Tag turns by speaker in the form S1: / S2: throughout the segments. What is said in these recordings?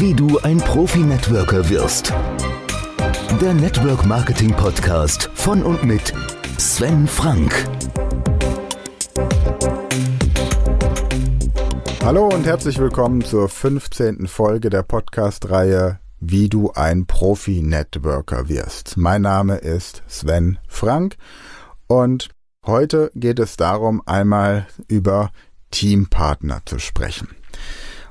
S1: Wie du ein Profi-Networker wirst. Der Network Marketing Podcast von und mit Sven Frank.
S2: Hallo und herzlich willkommen zur 15. Folge der Podcast-Reihe Wie du ein Profi-Networker wirst. Mein Name ist Sven Frank und heute geht es darum, einmal über Teampartner zu sprechen.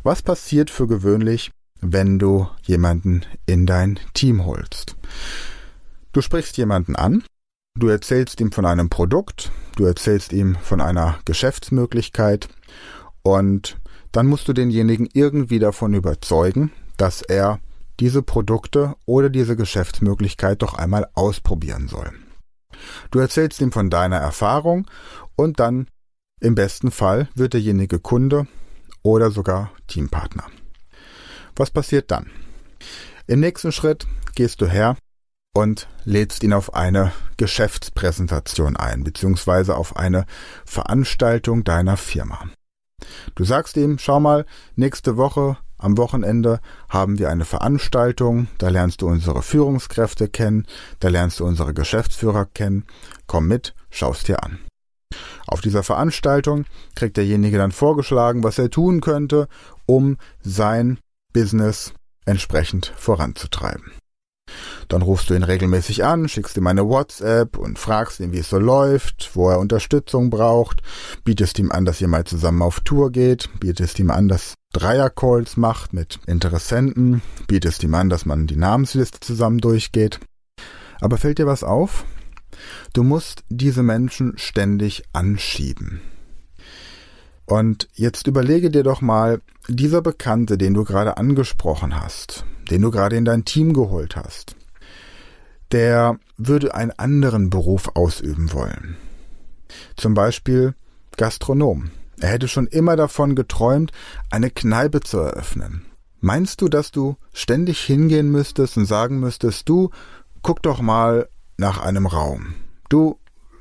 S2: Was passiert für gewöhnlich, wenn du jemanden in dein Team holst? Du sprichst jemanden an, du erzählst ihm von einem Produkt, du erzählst ihm von einer Geschäftsmöglichkeit und dann musst du denjenigen irgendwie davon überzeugen, dass er diese Produkte oder diese Geschäftsmöglichkeit doch einmal ausprobieren soll. Du erzählst ihm von deiner Erfahrung und dann im besten Fall wird derjenige Kunde oder sogar Teampartner. Was passiert dann? Im nächsten Schritt gehst du her und lädst ihn auf eine Geschäftspräsentation ein, beziehungsweise auf eine Veranstaltung deiner Firma. Du sagst ihm, schau mal, nächste Woche am Wochenende haben wir eine Veranstaltung, da lernst du unsere Führungskräfte kennen, da lernst du unsere Geschäftsführer kennen, komm mit, schaust dir an. Auf dieser Veranstaltung kriegt derjenige dann vorgeschlagen, was er tun könnte, um sein Business entsprechend voranzutreiben. Dann rufst du ihn regelmäßig an, schickst ihm eine WhatsApp und fragst ihn, wie es so läuft, wo er Unterstützung braucht, bietest ihm an, dass ihr mal zusammen auf Tour geht, bietest ihm an, dass Dreiercalls macht mit Interessenten, bietest ihm an, dass man die Namensliste zusammen durchgeht. Aber fällt dir was auf? Du musst diese Menschen ständig anschieben. Und jetzt überlege dir doch mal, dieser Bekannte, den du gerade angesprochen hast, den du gerade in dein Team geholt hast, der würde einen anderen Beruf ausüben wollen. Zum Beispiel Gastronom. Er hätte schon immer davon geträumt, eine Kneipe zu eröffnen. Meinst du, dass du ständig hingehen müsstest und sagen müsstest, du, guck doch mal nach einem Raum. Du,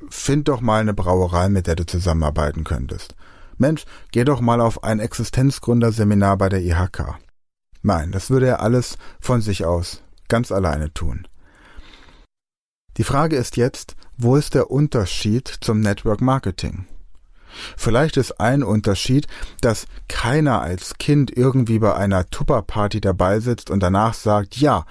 S2: find doch mal eine Brauerei, mit der du zusammenarbeiten könntest. Mensch, geh doch mal auf ein Existenzgründerseminar bei der IHK. Nein, das würde er alles von sich aus, ganz alleine tun. Die Frage ist jetzt, wo ist der Unterschied zum Network Marketing? Vielleicht ist ein Unterschied, dass keiner als Kind irgendwie bei einer Tupperparty dabei sitzt und danach sagt, ja,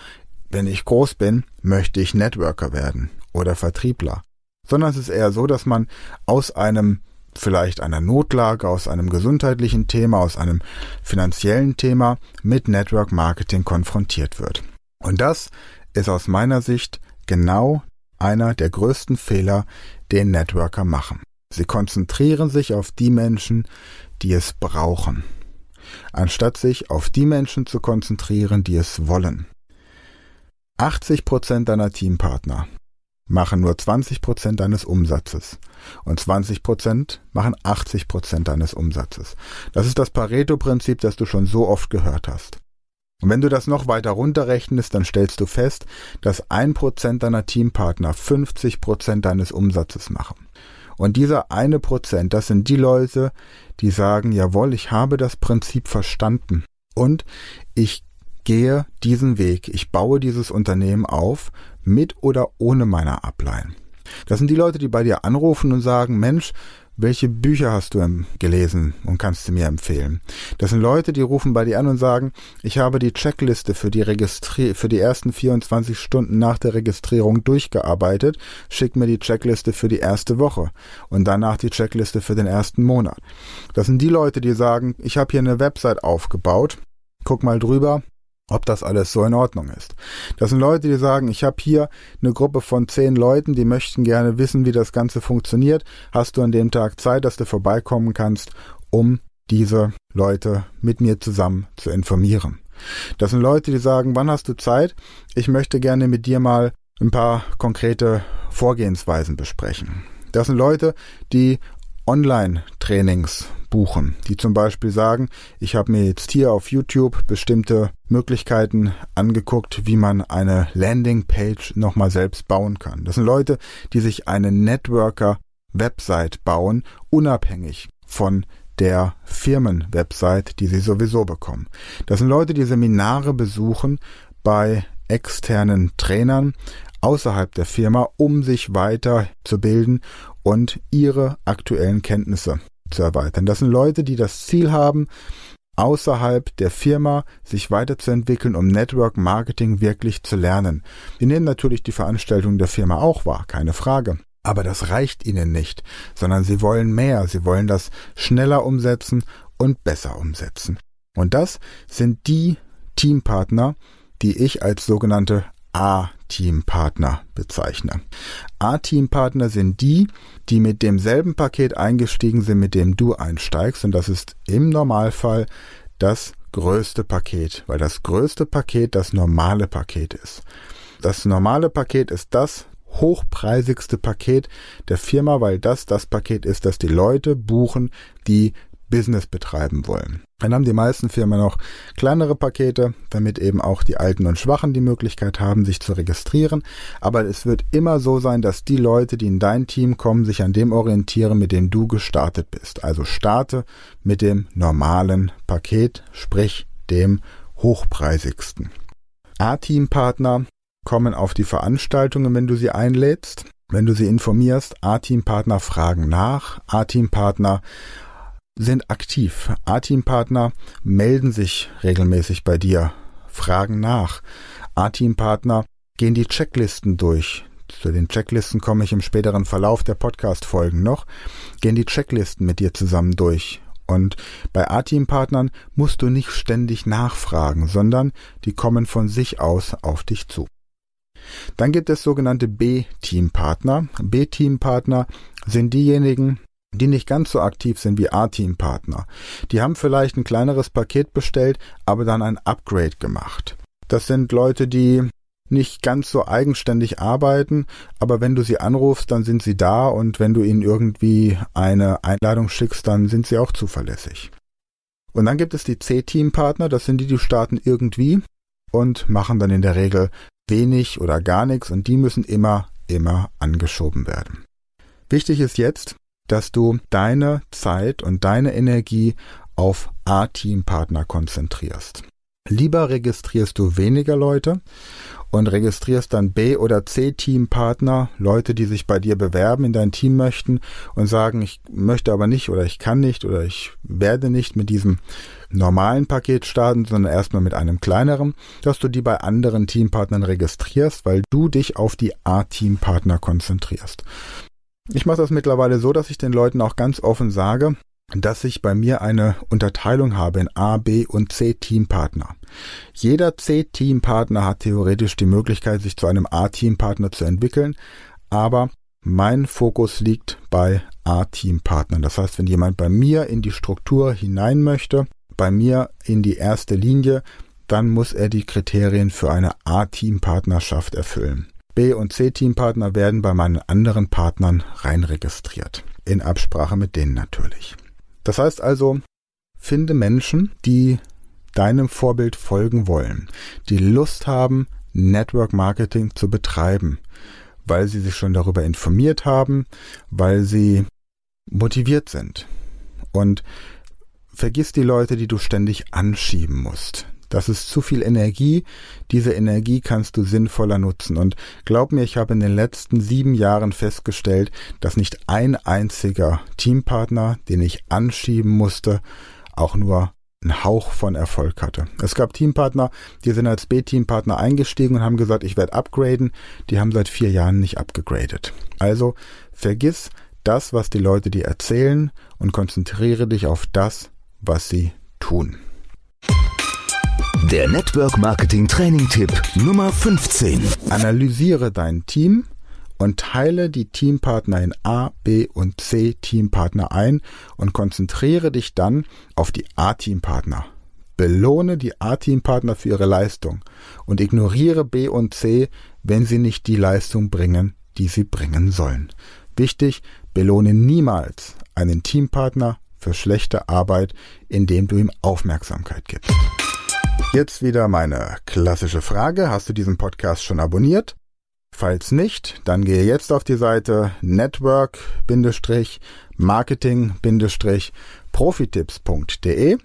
S2: wenn ich groß bin, möchte ich Networker werden oder Vertriebler. Sondern es ist eher so, dass man aus einem vielleicht einer Notlage, aus einem gesundheitlichen Thema, aus einem finanziellen Thema mit Network Marketing konfrontiert wird. Und das ist aus meiner Sicht genau einer der größten Fehler, den Networker machen. Sie konzentrieren sich auf die Menschen, die es brauchen, anstatt sich auf die Menschen zu konzentrieren, die es wollen. 80 Prozent deiner Teampartner machen nur 20 Prozent deines Umsatzes und 20 Prozent machen 80 Prozent deines Umsatzes. Das ist das Pareto-Prinzip, das du schon so oft gehört hast. Und wenn du das noch weiter runterrechnest, dann stellst du fest, dass ein Prozent deiner Teampartner 50 Prozent deines Umsatzes machen. Und dieser eine Prozent, das sind die Leute, die sagen, jawohl, ich habe das Prinzip verstanden und ich gehe diesen Weg, ich baue dieses Unternehmen auf mit oder ohne meiner Ableihen. Das sind die Leute, die bei dir anrufen und sagen, Mensch, welche Bücher hast du gelesen und kannst du mir empfehlen? Das sind Leute, die rufen bei dir an und sagen, ich habe die Checkliste für die Registri für die ersten 24 Stunden nach der Registrierung durchgearbeitet, schick mir die Checkliste für die erste Woche und danach die Checkliste für den ersten Monat. Das sind die Leute, die sagen, ich habe hier eine Website aufgebaut, guck mal drüber, ob das alles so in Ordnung ist. Das sind Leute, die sagen, ich habe hier eine Gruppe von zehn Leuten, die möchten gerne wissen, wie das Ganze funktioniert. Hast du an dem Tag Zeit, dass du vorbeikommen kannst, um diese Leute mit mir zusammen zu informieren. Das sind Leute, die sagen, wann hast du Zeit? Ich möchte gerne mit dir mal ein paar konkrete Vorgehensweisen besprechen. Das sind Leute, die Online-Trainings buchen, die zum Beispiel sagen, ich habe mir jetzt hier auf YouTube bestimmte Möglichkeiten angeguckt, wie man eine Landingpage nochmal selbst bauen kann. Das sind Leute, die sich eine Networker-Website bauen, unabhängig von der Firmenwebsite, die sie sowieso bekommen. Das sind Leute, die Seminare besuchen bei externen Trainern außerhalb der Firma, um sich weiterzubilden und ihre aktuellen Kenntnisse zu erweitern. Das sind Leute, die das Ziel haben, außerhalb der Firma sich weiterzuentwickeln, um Network Marketing wirklich zu lernen. Die nehmen natürlich die Veranstaltung der Firma auch wahr, keine Frage. Aber das reicht ihnen nicht, sondern sie wollen mehr, sie wollen das schneller umsetzen und besser umsetzen. Und das sind die Teampartner, die ich als sogenannte A-Teampartner bezeichne. A-Teampartner sind die, die mit demselben Paket eingestiegen sind, mit dem du einsteigst. Und das ist im Normalfall das größte Paket, weil das größte Paket das normale Paket ist. Das normale Paket ist das hochpreisigste Paket der Firma, weil das das Paket ist, das die Leute buchen, die Business betreiben wollen. Dann haben die meisten Firmen noch kleinere Pakete, damit eben auch die Alten und Schwachen die Möglichkeit haben, sich zu registrieren. Aber es wird immer so sein, dass die Leute, die in dein Team kommen, sich an dem orientieren, mit dem du gestartet bist. Also starte mit dem normalen Paket, sprich dem hochpreisigsten. A-Team-Partner kommen auf die Veranstaltungen, wenn du sie einlädst. Wenn du sie informierst, A-Team-Partner fragen nach, A-Team-Partner sind aktiv. A-Team-Partner melden sich regelmäßig bei dir, fragen nach. A-Team-Partner gehen die Checklisten durch. Zu den Checklisten komme ich im späteren Verlauf der Podcast-Folgen noch. Gehen die Checklisten mit dir zusammen durch. Und bei A-Team-Partnern musst du nicht ständig nachfragen, sondern die kommen von sich aus auf dich zu. Dann gibt es sogenannte B-Team-Partner. B-Team-Partner sind diejenigen, die nicht ganz so aktiv sind wie A-Team-Partner. Die haben vielleicht ein kleineres Paket bestellt, aber dann ein Upgrade gemacht. Das sind Leute, die nicht ganz so eigenständig arbeiten, aber wenn du sie anrufst, dann sind sie da und wenn du ihnen irgendwie eine Einladung schickst, dann sind sie auch zuverlässig. Und dann gibt es die C-Team-Partner, das sind die, die starten irgendwie und machen dann in der Regel wenig oder gar nichts und die müssen immer, immer angeschoben werden. Wichtig ist jetzt, dass du deine Zeit und deine Energie auf A-Team-Partner konzentrierst. Lieber registrierst du weniger Leute und registrierst dann B- oder C-Team-Partner, Leute, die sich bei dir bewerben, in dein Team möchten und sagen, ich möchte aber nicht oder ich kann nicht oder ich werde nicht mit diesem normalen Paket starten, sondern erstmal mit einem kleineren, dass du die bei anderen Teampartnern registrierst, weil du dich auf die A-Team-Partner konzentrierst. Ich mache das mittlerweile so, dass ich den Leuten auch ganz offen sage, dass ich bei mir eine Unterteilung habe in A, B und C Teampartner. Jeder C Teampartner hat theoretisch die Möglichkeit, sich zu einem A Teampartner zu entwickeln, aber mein Fokus liegt bei A Teampartnern. Das heißt, wenn jemand bei mir in die Struktur hinein möchte, bei mir in die erste Linie, dann muss er die Kriterien für eine A Teampartnerschaft erfüllen. B- und C-Teampartner werden bei meinen anderen Partnern reinregistriert. In Absprache mit denen natürlich. Das heißt also, finde Menschen, die deinem Vorbild folgen wollen, die Lust haben, Network Marketing zu betreiben, weil sie sich schon darüber informiert haben, weil sie motiviert sind. Und vergiss die Leute, die du ständig anschieben musst. Das ist zu viel Energie. Diese Energie kannst du sinnvoller nutzen. Und glaub mir, ich habe in den letzten sieben Jahren festgestellt, dass nicht ein einziger Teampartner, den ich anschieben musste, auch nur einen Hauch von Erfolg hatte. Es gab Teampartner, die sind als B-Teampartner eingestiegen und haben gesagt, ich werde upgraden. Die haben seit vier Jahren nicht abgegradet. Also vergiss das, was die Leute dir erzählen und konzentriere dich auf das, was sie tun.
S1: Der Network Marketing Training Tipp Nummer 15.
S2: Analysiere dein Team und teile die Teampartner in A, B und C Teampartner ein und konzentriere dich dann auf die A-Teampartner. Belohne die A-Teampartner für ihre Leistung und ignoriere B und C, wenn sie nicht die Leistung bringen, die sie bringen sollen. Wichtig, belohne niemals einen Teampartner für schlechte Arbeit, indem du ihm Aufmerksamkeit gibst. Jetzt wieder meine klassische Frage. Hast du diesen Podcast schon abonniert? Falls nicht, dann gehe jetzt auf die Seite network-marketing-profitipps.de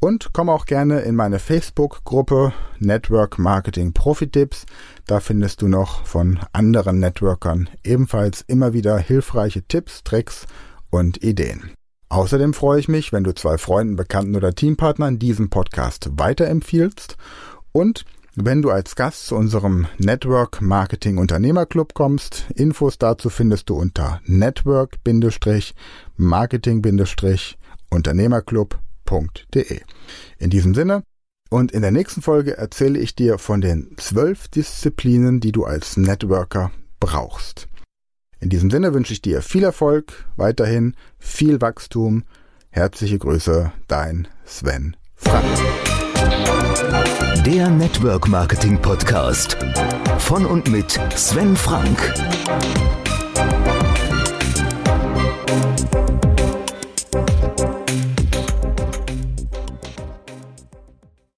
S2: und komm auch gerne in meine Facebook-Gruppe Network Marketing Profitipps. Da findest du noch von anderen Networkern ebenfalls immer wieder hilfreiche Tipps, Tricks und Ideen. Außerdem freue ich mich, wenn du zwei Freunden, Bekannten oder Teampartnern diesen Podcast weiterempfiehlst und wenn du als Gast zu unserem Network Marketing Unternehmerclub kommst, Infos dazu findest du unter network-marketing-unternehmerclub.de. In diesem Sinne und in der nächsten Folge erzähle ich dir von den zwölf Disziplinen, die du als Networker brauchst. In diesem Sinne wünsche ich dir viel Erfolg, weiterhin viel Wachstum. Herzliche Grüße, dein Sven Frank.
S1: Der Network Marketing Podcast von und mit Sven Frank.